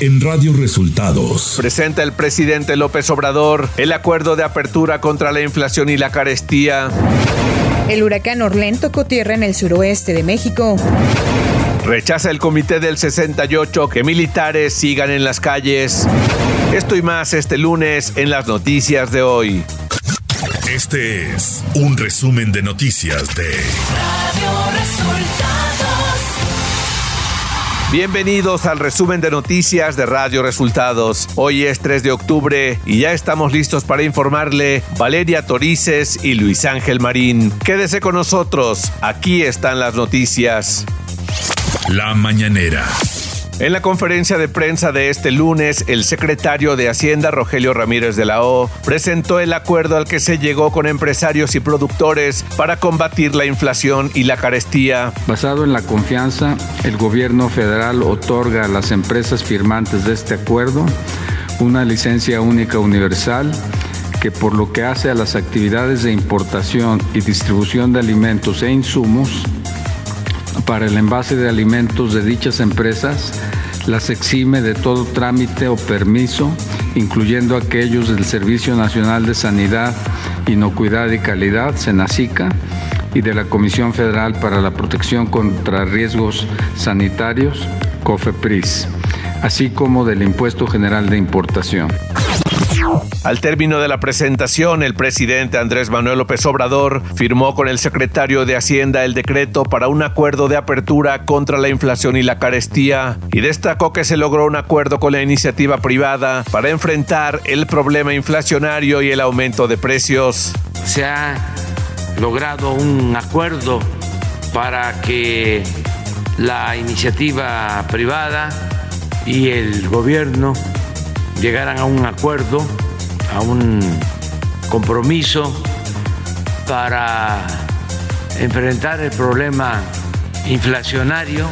en Radio Resultados. Presenta el presidente López Obrador el acuerdo de apertura contra la inflación y la carestía. El huracán Orlén tocó tierra en el suroeste de México. Rechaza el comité del 68 que militares sigan en las calles. Esto y más este lunes en las noticias de hoy. Este es un resumen de noticias de Radio Resultados. Bienvenidos al resumen de noticias de Radio Resultados. Hoy es 3 de octubre y ya estamos listos para informarle Valeria Torices y Luis Ángel Marín. Quédese con nosotros, aquí están las noticias. La mañanera. En la conferencia de prensa de este lunes, el secretario de Hacienda, Rogelio Ramírez de la O, presentó el acuerdo al que se llegó con empresarios y productores para combatir la inflación y la carestía. Basado en la confianza, el gobierno federal otorga a las empresas firmantes de este acuerdo una licencia única universal que por lo que hace a las actividades de importación y distribución de alimentos e insumos, para el envase de alimentos de dichas empresas las exime de todo trámite o permiso, incluyendo aquellos del Servicio Nacional de Sanidad, Inocuidad y Calidad, SENACICA, y de la Comisión Federal para la Protección contra Riesgos Sanitarios, COFEPRIS, así como del Impuesto General de Importación. Al término de la presentación, el presidente Andrés Manuel López Obrador firmó con el secretario de Hacienda el decreto para un acuerdo de apertura contra la inflación y la carestía y destacó que se logró un acuerdo con la iniciativa privada para enfrentar el problema inflacionario y el aumento de precios. Se ha logrado un acuerdo para que la iniciativa privada y el gobierno llegaran a un acuerdo, a un compromiso para enfrentar el problema inflacionario,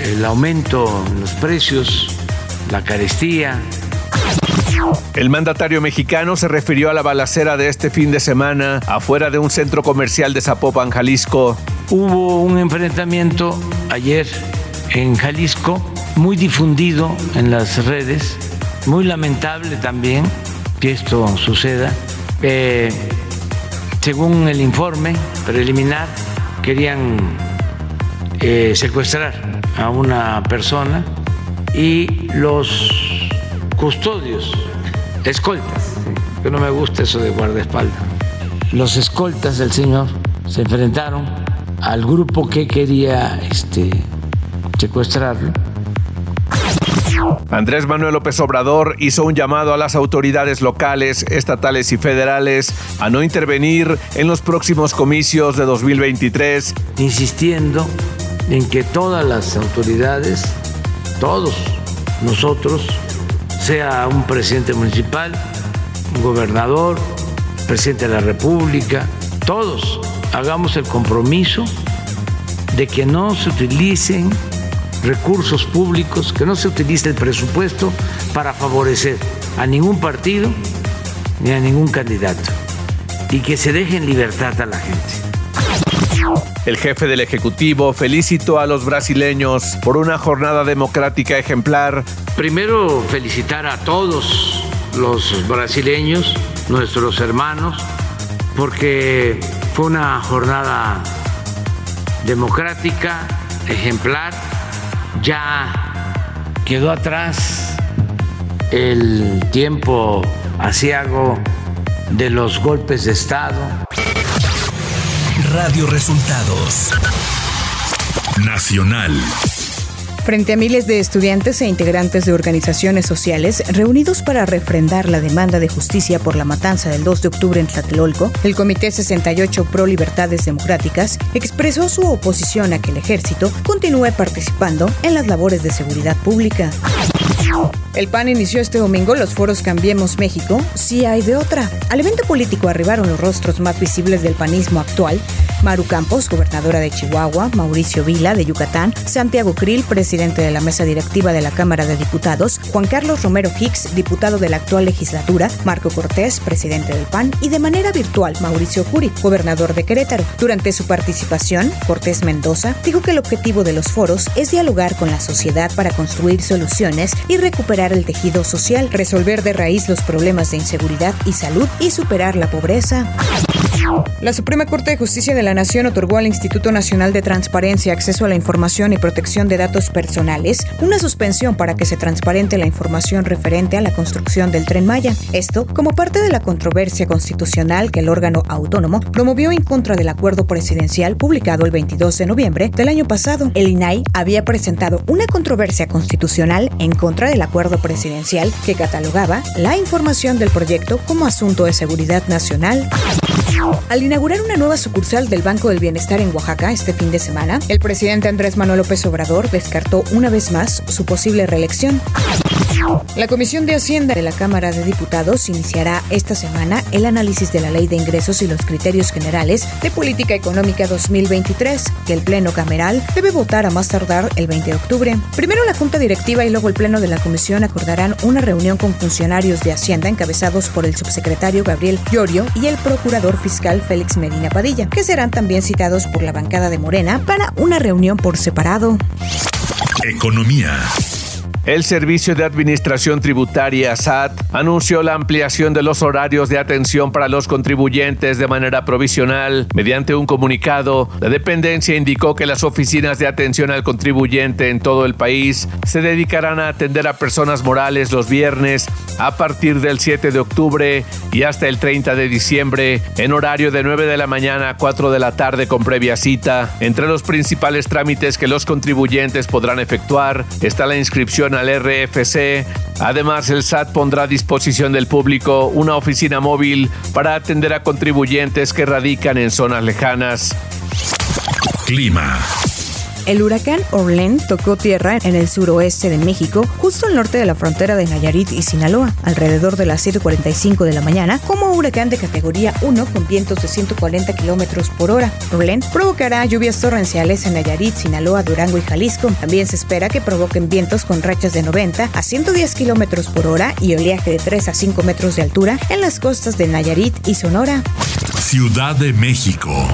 el aumento en los precios, la carestía. El mandatario mexicano se refirió a la balacera de este fin de semana afuera de un centro comercial de Zapopan, Jalisco. Hubo un enfrentamiento ayer en Jalisco muy difundido en las redes muy lamentable también que esto suceda. Eh, según el informe preliminar, querían eh, secuestrar a una persona y los custodios, escoltas, que no me gusta eso de guardaespaldas, los escoltas del señor se enfrentaron al grupo que quería este, secuestrarlo Andrés Manuel López Obrador hizo un llamado a las autoridades locales, estatales y federales a no intervenir en los próximos comicios de 2023. Insistiendo en que todas las autoridades, todos nosotros, sea un presidente municipal, un gobernador, presidente de la República, todos hagamos el compromiso de que no se utilicen recursos públicos, que no se utilice el presupuesto para favorecer a ningún partido ni a ningún candidato y que se deje en libertad a la gente. El jefe del Ejecutivo felicitó a los brasileños por una jornada democrática ejemplar. Primero felicitar a todos los brasileños, nuestros hermanos, porque fue una jornada democrática, ejemplar, ya quedó atrás el tiempo asiago de los golpes de Estado. Radio Resultados Nacional. Frente a miles de estudiantes e integrantes de organizaciones sociales reunidos para refrendar la demanda de justicia por la matanza del 2 de octubre en Tlatelolco, el Comité 68 Pro Libertades Democráticas expresó su oposición a que el ejército continúe participando en las labores de seguridad pública. El PAN inició este domingo los foros Cambiemos México, si hay de otra. Al evento político arribaron los rostros más visibles del panismo actual, Maru Campos, gobernadora de Chihuahua, Mauricio Vila, de Yucatán, Santiago Krill, presidente de la mesa directiva de la Cámara de Diputados, Juan Carlos Romero Hicks, diputado de la actual legislatura, Marco Cortés, presidente del PAN, y de manera virtual Mauricio Curi, gobernador de Querétaro. Durante su participación, Cortés Mendoza dijo que el objetivo de los foros es dialogar con la sociedad para construir soluciones y recuperar el tejido social, resolver de raíz los problemas de inseguridad y salud y superar la pobreza. La Suprema Corte de Justicia de la Nación otorgó al Instituto Nacional de Transparencia, Acceso a la Información y Protección de Datos Personales una suspensión para que se transparente la información referente a la construcción del tren Maya. Esto como parte de la controversia constitucional que el órgano autónomo promovió en contra del acuerdo presidencial publicado el 22 de noviembre del año pasado. El INAI había presentado una controversia constitucional en contra del acuerdo presidencial que catalogaba la información del proyecto como asunto de seguridad nacional. Al inaugurar una nueva sucursal del Banco del Bienestar en Oaxaca este fin de semana, el presidente Andrés Manuel López Obrador descartó una vez más su posible reelección. La Comisión de Hacienda de la Cámara de Diputados iniciará esta semana el análisis de la Ley de Ingresos y los Criterios Generales de Política Económica 2023, que el Pleno Cameral debe votar a más tardar el 20 de octubre. Primero la Junta Directiva y luego el Pleno de la Comisión acordarán una reunión con funcionarios de Hacienda encabezados por el subsecretario Gabriel Llorio y el procurador fiscal Félix Medina Padilla, que serán también citados por la bancada de Morena para una reunión por separado. Economía. El Servicio de Administración Tributaria SAT anunció la ampliación de los horarios de atención para los contribuyentes de manera provisional. Mediante un comunicado, la dependencia indicó que las oficinas de atención al contribuyente en todo el país se dedicarán a atender a personas morales los viernes a partir del 7 de octubre y hasta el 30 de diciembre en horario de 9 de la mañana a 4 de la tarde con previa cita. Entre los principales trámites que los contribuyentes podrán efectuar está la inscripción al RFC. Además, el SAT pondrá a disposición del público una oficina móvil para atender a contribuyentes que radican en zonas lejanas. Clima. El huracán Orlen tocó tierra en el suroeste de México, justo al norte de la frontera de Nayarit y Sinaloa, alrededor de las 7.45 de la mañana, como huracán de categoría 1 con vientos de 140 kilómetros por hora. Orlen provocará lluvias torrenciales en Nayarit, Sinaloa, Durango y Jalisco. También se espera que provoquen vientos con rachas de 90 a 110 kilómetros por hora y oleaje de 3 a 5 metros de altura en las costas de Nayarit y Sonora. Ciudad de México.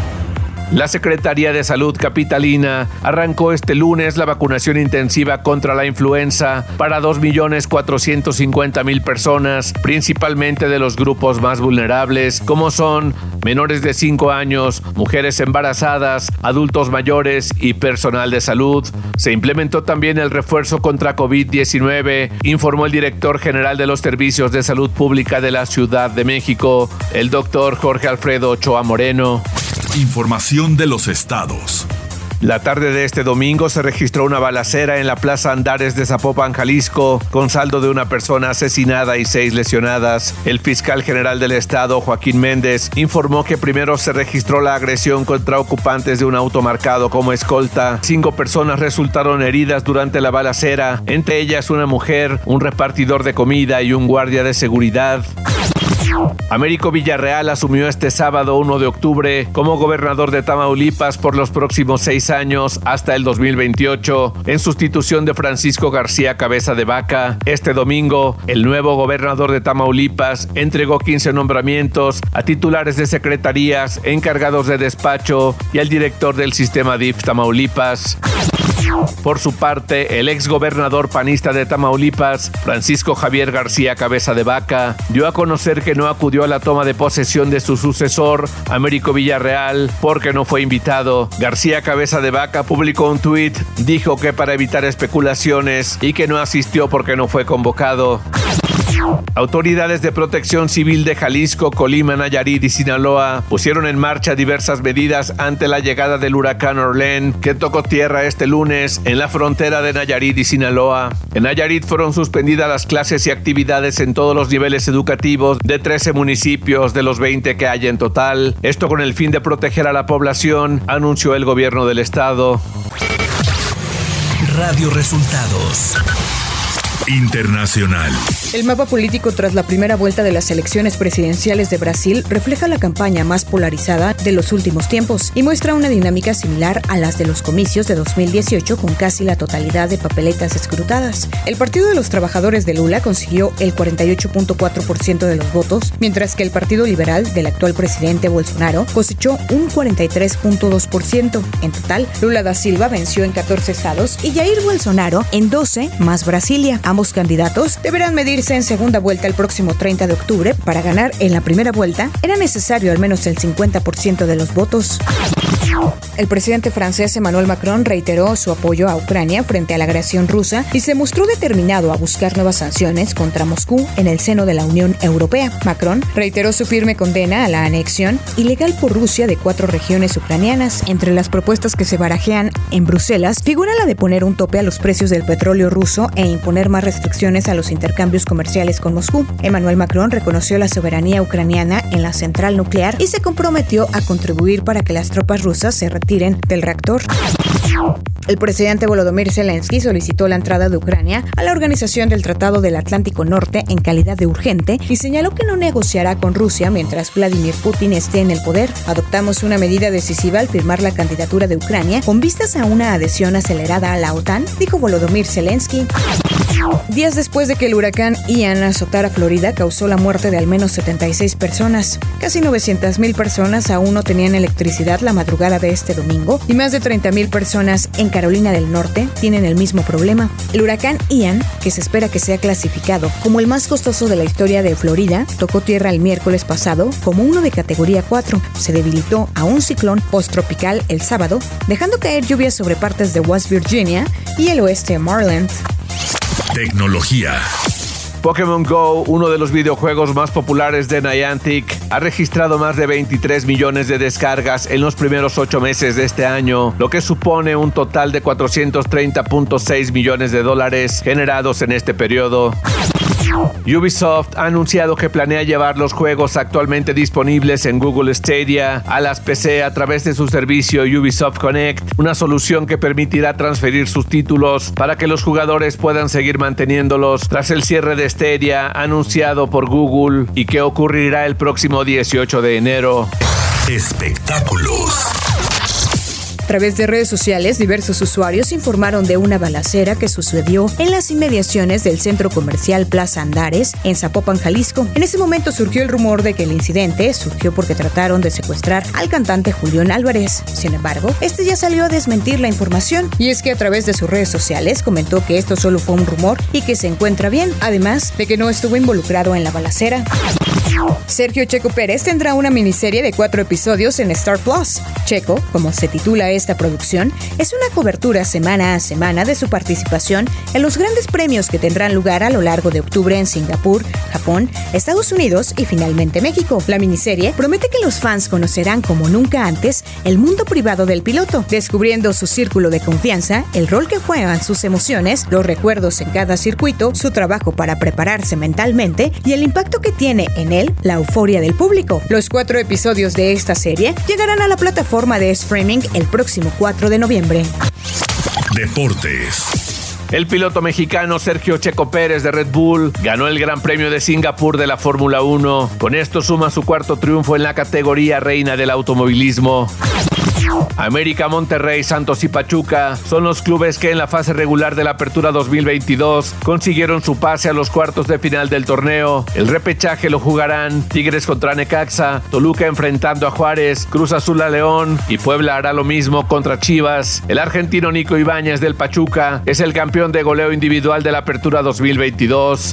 La Secretaría de Salud Capitalina arrancó este lunes la vacunación intensiva contra la influenza para 2.450.000 personas, principalmente de los grupos más vulnerables, como son menores de 5 años, mujeres embarazadas, adultos mayores y personal de salud. Se implementó también el refuerzo contra COVID-19, informó el director general de los Servicios de Salud Pública de la Ciudad de México, el doctor Jorge Alfredo Ochoa Moreno. Información de los estados. La tarde de este domingo se registró una balacera en la Plaza Andares de Zapopan, Jalisco, con saldo de una persona asesinada y seis lesionadas. El fiscal general del estado, Joaquín Méndez, informó que primero se registró la agresión contra ocupantes de un auto marcado como escolta. Cinco personas resultaron heridas durante la balacera, entre ellas una mujer, un repartidor de comida y un guardia de seguridad. Américo Villarreal asumió este sábado 1 de octubre como gobernador de Tamaulipas por los próximos seis años hasta el 2028, en sustitución de Francisco García Cabeza de Vaca. Este domingo, el nuevo gobernador de Tamaulipas entregó 15 nombramientos a titulares de secretarías, encargados de despacho y al director del sistema DIF Tamaulipas. Por su parte, el ex gobernador panista de Tamaulipas, Francisco Javier García Cabeza de Vaca, dio a conocer que no acudió a la toma de posesión de su sucesor, Américo Villarreal, porque no fue invitado. García Cabeza de Vaca publicó un tuit, dijo que para evitar especulaciones y que no asistió porque no fue convocado. Autoridades de protección civil de Jalisco, Colima, Nayarit y Sinaloa pusieron en marcha diversas medidas ante la llegada del huracán Orlen, que tocó tierra este lunes en la frontera de Nayarit y Sinaloa. En Nayarit fueron suspendidas las clases y actividades en todos los niveles educativos de 13 municipios de los 20 que hay en total. Esto con el fin de proteger a la población, anunció el gobierno del estado. Radio Resultados Internacional. El mapa político tras la primera vuelta de las elecciones presidenciales de Brasil refleja la campaña más polarizada de los últimos tiempos y muestra una dinámica similar a las de los comicios de 2018 con casi la totalidad de papeletas escrutadas. El Partido de los Trabajadores de Lula consiguió el 48.4% de los votos, mientras que el Partido Liberal del actual presidente Bolsonaro cosechó un 43.2%. En total, Lula da Silva venció en 14 estados y Jair Bolsonaro en 12 más Brasilia. Ambos candidatos deberán medirse en segunda vuelta el próximo 30 de octubre. Para ganar en la primera vuelta era necesario al menos el 50% de los votos. El presidente francés Emmanuel Macron reiteró su apoyo a Ucrania frente a la agresión rusa y se mostró determinado a buscar nuevas sanciones contra Moscú en el seno de la Unión Europea. Macron reiteró su firme condena a la anexión ilegal por Rusia de cuatro regiones ucranianas. Entre las propuestas que se barajean en Bruselas figura la de poner un tope a los precios del petróleo ruso e imponer más restricciones a los intercambios comerciales con Moscú. Emmanuel Macron reconoció la soberanía ucraniana en la central nuclear y se comprometió a contribuir para que las tropas rusas se retiren del reactor. El presidente Volodymyr Zelensky solicitó la entrada de Ucrania a la Organización del Tratado del Atlántico Norte en calidad de urgente y señaló que no negociará con Rusia mientras Vladimir Putin esté en el poder. Adoptamos una medida decisiva al firmar la candidatura de Ucrania con vistas a una adhesión acelerada a la OTAN, dijo Volodymyr Zelensky. Días después de que el huracán Ian azotara Florida, causó la muerte de al menos 76 personas. Casi 900.000 personas aún no tenían electricidad la madrugada de este domingo y más de 30.000 personas en Carolina del Norte tienen el mismo problema. El huracán Ian, que se espera que sea clasificado como el más costoso de la historia de Florida, tocó tierra el miércoles pasado como uno de categoría 4. Se debilitó a un ciclón post-tropical el sábado, dejando caer lluvias sobre partes de West Virginia y el oeste de Maryland. Tecnología. Pokémon Go, uno de los videojuegos más populares de Niantic, ha registrado más de 23 millones de descargas en los primeros ocho meses de este año, lo que supone un total de 430.6 millones de dólares generados en este periodo. Ubisoft ha anunciado que planea llevar los juegos actualmente disponibles en Google Stadia a las PC a través de su servicio Ubisoft Connect, una solución que permitirá transferir sus títulos para que los jugadores puedan seguir manteniéndolos tras el cierre de Stadia anunciado por Google y que ocurrirá el próximo 18 de enero. Espectáculos. A través de redes sociales, diversos usuarios informaron de una balacera que sucedió en las inmediaciones del centro comercial Plaza Andares, en Zapopan, Jalisco. En ese momento surgió el rumor de que el incidente surgió porque trataron de secuestrar al cantante Julián Álvarez. Sin embargo, este ya salió a desmentir la información y es que a través de sus redes sociales comentó que esto solo fue un rumor y que se encuentra bien, además de que no estuvo involucrado en la balacera. Sergio Checo Pérez tendrá una miniserie de cuatro episodios en Star Plus. Checo, como se titula esta producción, es una cobertura semana a semana de su participación en los grandes premios que tendrán lugar a lo largo de octubre en Singapur, Japón, Estados Unidos y finalmente México. La miniserie promete que los fans conocerán como nunca antes el mundo privado del piloto, descubriendo su círculo de confianza, el rol que juegan sus emociones, los recuerdos en cada circuito, su trabajo para prepararse mentalmente y el impacto que tiene en él la euforia del público. Los cuatro episodios de esta serie llegarán a la plataforma de streaming el próximo 4 de noviembre. Deportes. El piloto mexicano Sergio Checo Pérez de Red Bull ganó el Gran Premio de Singapur de la Fórmula 1. Con esto suma su cuarto triunfo en la categoría reina del automovilismo. América, Monterrey, Santos y Pachuca son los clubes que en la fase regular de la Apertura 2022 consiguieron su pase a los cuartos de final del torneo. El repechaje lo jugarán Tigres contra Necaxa, Toluca enfrentando a Juárez, Cruz Azul a León y Puebla hará lo mismo contra Chivas. El argentino Nico Ibáñez del Pachuca es el campeón de goleo individual de la Apertura 2022.